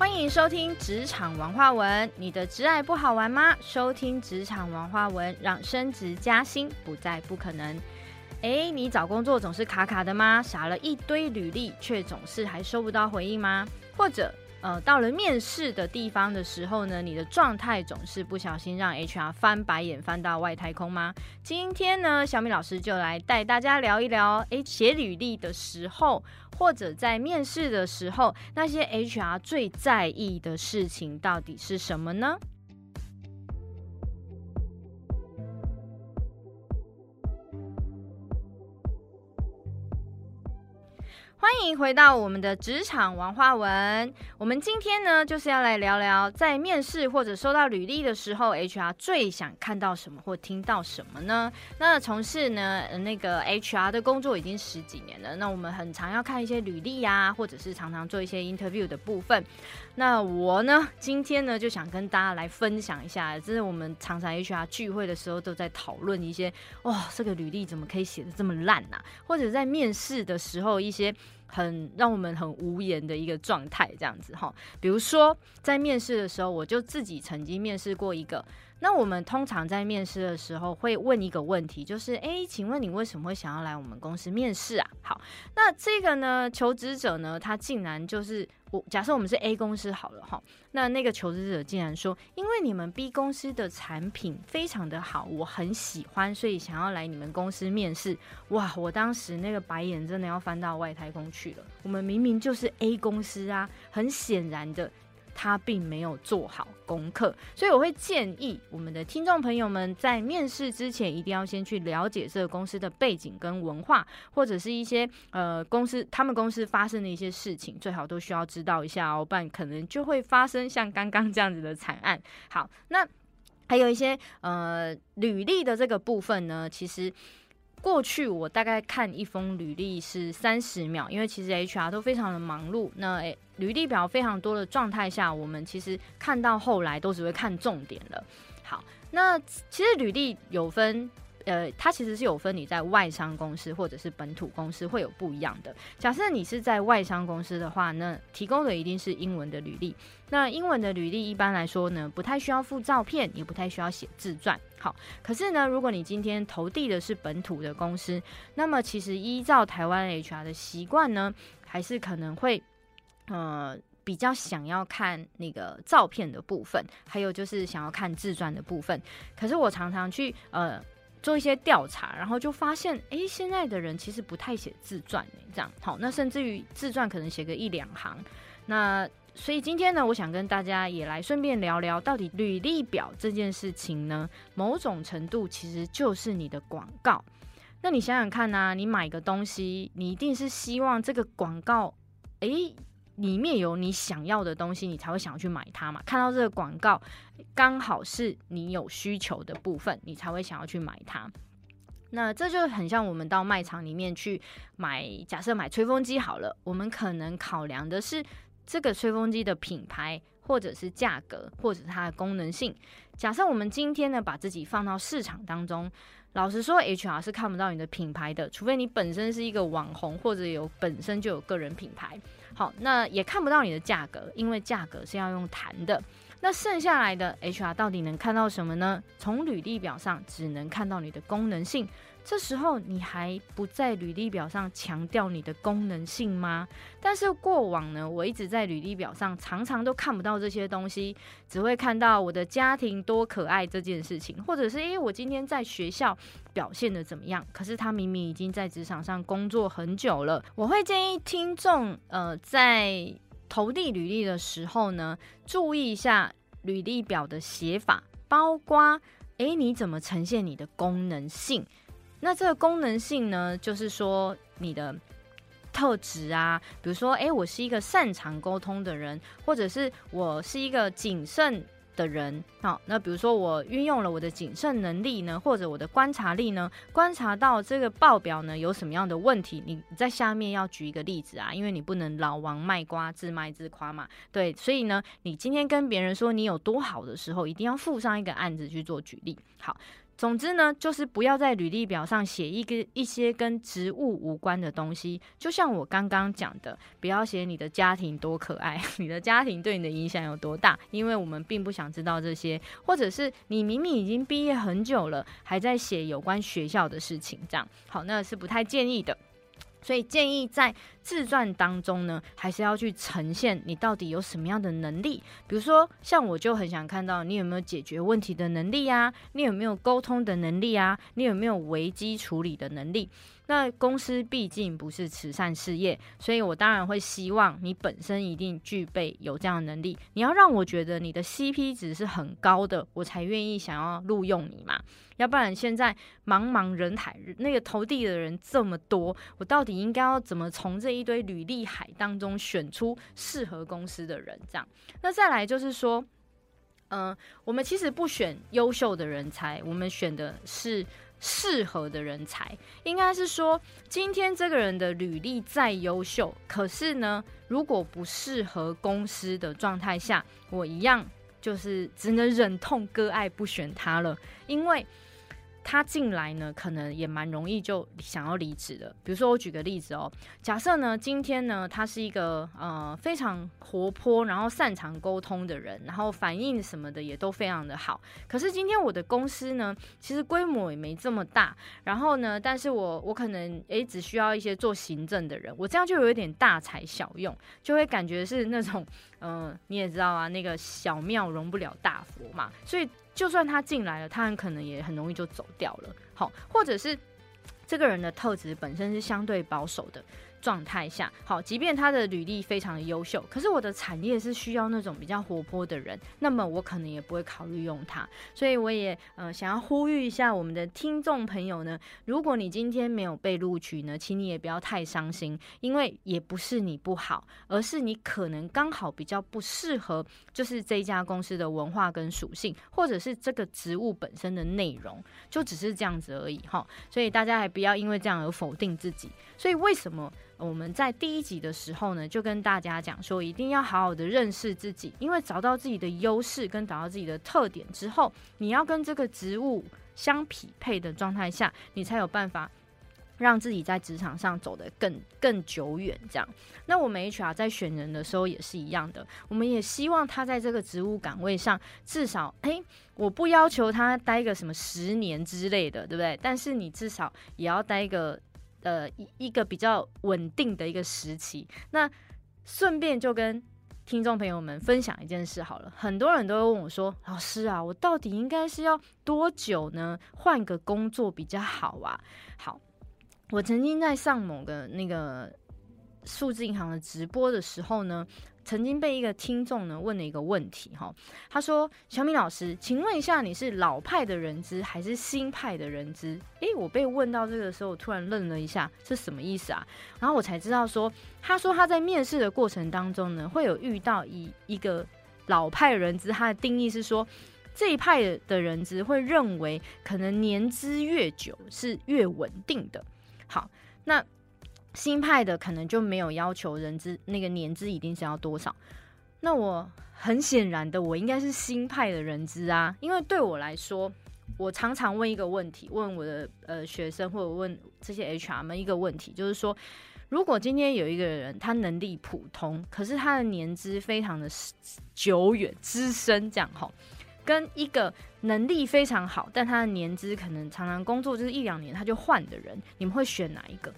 欢迎收听职场文化文。你的职爱不好玩吗？收听职场文化文，让升职加薪不再不可能。哎，你找工作总是卡卡的吗？傻了一堆履历，却总是还收不到回应吗？或者？呃，到了面试的地方的时候呢，你的状态总是不小心让 HR 翻白眼翻到外太空吗？今天呢，小米老师就来带大家聊一聊，诶，写履历的时候，或者在面试的时候，那些 HR 最在意的事情到底是什么呢？欢迎回到我们的职场王花文。我们今天呢，就是要来聊聊，在面试或者收到履历的时候，HR 最想看到什么或听到什么呢？那从事呢那个 HR 的工作已经十几年了，那我们很常要看一些履历呀，或者是常常做一些 interview 的部分。那我呢，今天呢就想跟大家来分享一下，这是我们常常 HR 聚会的时候都在讨论一些，哇，这个履历怎么可以写的这么烂呐？或者在面试的时候一些。很让我们很无言的一个状态，这样子哈。比如说，在面试的时候，我就自己曾经面试过一个。那我们通常在面试的时候会问一个问题，就是哎，请问你为什么会想要来我们公司面试啊？好，那这个呢，求职者呢，他竟然就是我假设我们是 A 公司好了哈，那那个求职者竟然说，因为你们 B 公司的产品非常的好，我很喜欢，所以想要来你们公司面试。哇，我当时那个白眼真的要翻到外太空去了。我们明明就是 A 公司啊，很显然的。他并没有做好功课，所以我会建议我们的听众朋友们在面试之前，一定要先去了解这个公司的背景跟文化，或者是一些呃公司他们公司发生的一些事情，最好都需要知道一下哦，不然可能就会发生像刚刚这样子的惨案。好，那还有一些呃履历的这个部分呢，其实。过去我大概看一封履历是三十秒，因为其实 HR 都非常的忙碌。那履历表非常多的状态下，我们其实看到后来都只会看重点了。好，那其实履历有分。呃，它其实是有分你在外商公司或者是本土公司会有不一样的。假设你是在外商公司的话，那提供的一定是英文的履历。那英文的履历一般来说呢，不太需要附照片，也不太需要写自传。好，可是呢，如果你今天投递的是本土的公司，那么其实依照台湾 HR 的习惯呢，还是可能会呃比较想要看那个照片的部分，还有就是想要看自传的部分。可是我常常去呃。做一些调查，然后就发现，哎，现在的人其实不太写自传，这样好，那甚至于自传可能写个一两行。那所以今天呢，我想跟大家也来顺便聊聊，到底履历表这件事情呢，某种程度其实就是你的广告。那你想想看呐，你买个东西，你一定是希望这个广告，哎。里面有你想要的东西，你才会想要去买它嘛。看到这个广告，刚好是你有需求的部分，你才会想要去买它。那这就很像我们到卖场里面去买，假设买吹风机好了，我们可能考量的是这个吹风机的品牌，或者是价格，或者它的功能性。假设我们今天呢，把自己放到市场当中。老实说，HR 是看不到你的品牌的，除非你本身是一个网红，或者有本身就有个人品牌。好，那也看不到你的价格，因为价格是要用谈的。那剩下来的 HR 到底能看到什么呢？从履历表上只能看到你的功能性。这时候你还不在履历表上强调你的功能性吗？但是过往呢，我一直在履历表上常常都看不到这些东西，只会看到我的家庭多可爱这件事情，或者是因为我今天在学校表现的怎么样。可是他明明已经在职场上工作很久了。我会建议听众呃在投递履历的时候呢，注意一下履历表的写法，包括诶你怎么呈现你的功能性。那这个功能性呢，就是说你的特质啊，比如说，哎，我是一个擅长沟通的人，或者是我是一个谨慎的人。好，那比如说我运用了我的谨慎能力呢，或者我的观察力呢，观察到这个报表呢有什么样的问题，你在下面要举一个例子啊，因为你不能老王卖瓜，自卖自夸嘛。对，所以呢，你今天跟别人说你有多好的时候，一定要附上一个案子去做举例。好。总之呢，就是不要在履历表上写一个一些跟职务无关的东西。就像我刚刚讲的，不要写你的家庭多可爱，你的家庭对你的影响有多大，因为我们并不想知道这些。或者是你明明已经毕业很久了，还在写有关学校的事情，这样好，那是不太建议的。所以建议在自传当中呢，还是要去呈现你到底有什么样的能力。比如说，像我就很想看到你有没有解决问题的能力啊，你有没有沟通的能力啊，你有没有危机处理的能力。那公司毕竟不是慈善事业，所以我当然会希望你本身一定具备有这样的能力。你要让我觉得你的 CP 值是很高的，我才愿意想要录用你嘛。要不然现在茫茫人海，那个投递的人这么多，我到底应该要怎么从这一堆履历海当中选出适合公司的人？这样，那再来就是说，嗯，我们其实不选优秀的人才，我们选的是。适合的人才，应该是说，今天这个人的履历再优秀，可是呢，如果不适合公司的状态下，我一样就是只能忍痛割爱，不选他了，因为。他进来呢，可能也蛮容易就想要离职的。比如说，我举个例子哦，假设呢，今天呢，他是一个呃非常活泼，然后擅长沟通的人，然后反应什么的也都非常的好。可是今天我的公司呢，其实规模也没这么大，然后呢，但是我我可能诶只需要一些做行政的人，我这样就有一点大材小用，就会感觉是那种嗯，你也知道啊，那个小庙容不了大佛嘛，所以。就算他进来了，他很可能也很容易就走掉了。好，或者是这个人的特质本身是相对保守的。状态下，好，即便他的履历非常的优秀，可是我的产业是需要那种比较活泼的人，那么我可能也不会考虑用他。所以我也呃想要呼吁一下我们的听众朋友呢，如果你今天没有被录取呢，请你也不要太伤心，因为也不是你不好，而是你可能刚好比较不适合，就是这家公司的文化跟属性，或者是这个职务本身的内容，就只是这样子而已哈。所以大家还不要因为这样而否定自己。所以为什么？我们在第一集的时候呢，就跟大家讲说，一定要好好的认识自己，因为找到自己的优势跟找到自己的特点之后，你要跟这个职务相匹配的状态下，你才有办法让自己在职场上走得更更久远。这样，那我们 HR 在选人的时候也是一样的，我们也希望他在这个职务岗位上至少，哎，我不要求他待个什么十年之类的，对不对？但是你至少也要待个。呃，一一个比较稳定的一个时期，那顺便就跟听众朋友们分享一件事好了。很多人都会问我说：“老师啊，我到底应该是要多久呢？换个工作比较好啊？”好，我曾经在上某个那个数字银行的直播的时候呢。曾经被一个听众呢问了一个问题，哈，他说：“小米老师，请问一下，你是老派的人资还是新派的人资？”诶，我被问到这个时候，我突然愣了一下，是什么意思啊？然后我才知道说，他说他在面试的过程当中呢，会有遇到一一个老派人资，他的定义是说，这一派的人资会认为，可能年资越久是越稳定的。好，那。新派的可能就没有要求人资那个年资一定是要多少，那我很显然的，我应该是新派的人资啊，因为对我来说，我常常问一个问题，问我的呃学生或者问这些 HR 们一个问题，就是说，如果今天有一个人他能力普通，可是他的年资非常的久远资深，这样哈，跟一个能力非常好，但他的年资可能常常工作就是一两年他就换的人，你们会选哪一个？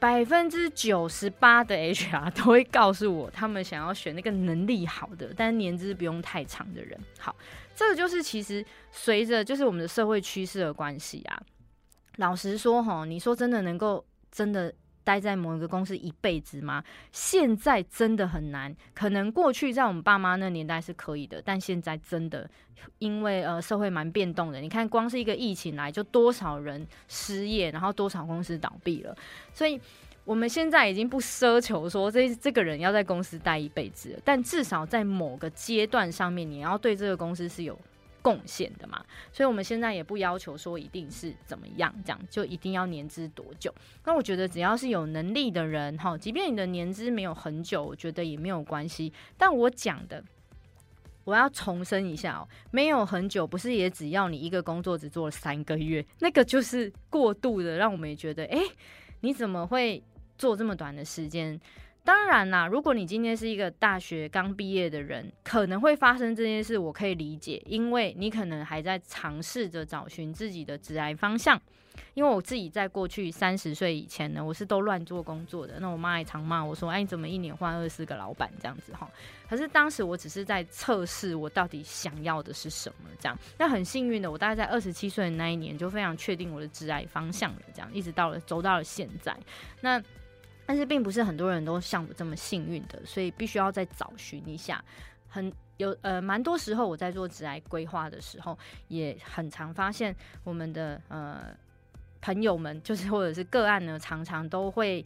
百分之九十八的 HR 都会告诉我，他们想要选那个能力好的，但年资不用太长的人。好，这个就是其实随着就是我们的社会趋势的关系啊。老实说，哈，你说真的能够真的。待在某一个公司一辈子吗？现在真的很难。可能过去在我们爸妈那年代是可以的，但现在真的，因为呃社会蛮变动的。你看，光是一个疫情来，就多少人失业，然后多少公司倒闭了。所以我们现在已经不奢求说这这个人要在公司待一辈子，但至少在某个阶段上面，你要对这个公司是有。贡献的嘛，所以我们现在也不要求说一定是怎么样，这样就一定要年资多久。那我觉得只要是有能力的人，哈，即便你的年资没有很久，我觉得也没有关系。但我讲的，我要重申一下哦，没有很久，不是也只要你一个工作只做了三个月，那个就是过度的，让我们也觉得，哎，你怎么会做这么短的时间？当然啦，如果你今天是一个大学刚毕业的人，可能会发生这件事，我可以理解，因为你可能还在尝试着找寻自己的职业方向。因为我自己在过去三十岁以前呢，我是都乱做工作的。那我妈也常骂我说：“哎，你怎么一年换二四个老板这样子？”哈，可是当时我只是在测试我到底想要的是什么。这样，那很幸运的，我大概在二十七岁的那一年就非常确定我的职业方向了。这样，一直到了走到了现在。那但是并不是很多人都像我这么幸运的，所以必须要再找寻一下。很有呃，蛮多时候我在做职癌规划的时候，也很常发现我们的呃朋友们，就是或者是个案呢，常常都会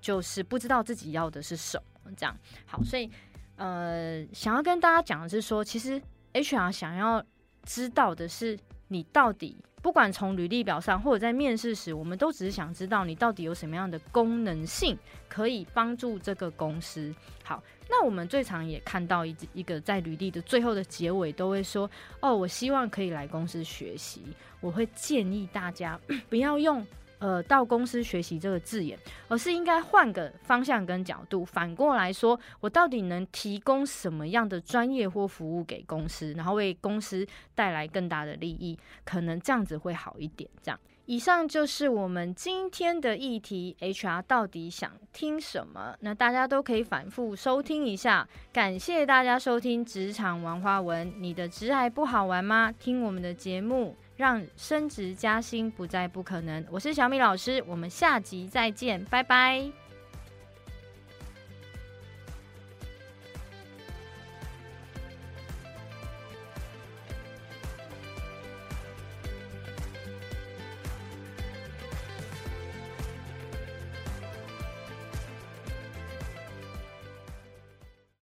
就是不知道自己要的是什么。这样好，所以呃，想要跟大家讲的是说，其实 HR 想要知道的是你到底。不管从履历表上，或者在面试时，我们都只是想知道你到底有什么样的功能性可以帮助这个公司。好，那我们最常也看到一一个在履历的最后的结尾都会说：“哦，我希望可以来公司学习。”我会建议大家 不要用。呃，到公司学习这个字眼，而是应该换个方向跟角度，反过来说，我到底能提供什么样的专业或服务给公司，然后为公司带来更大的利益，可能这样子会好一点。这样，以上就是我们今天的议题，HR 到底想听什么？那大家都可以反复收听一下。感谢大家收听《职场玩花文》，你的职还不好玩吗？听我们的节目。让升职加薪不再不可能。我是小米老师，我们下集再见，拜拜。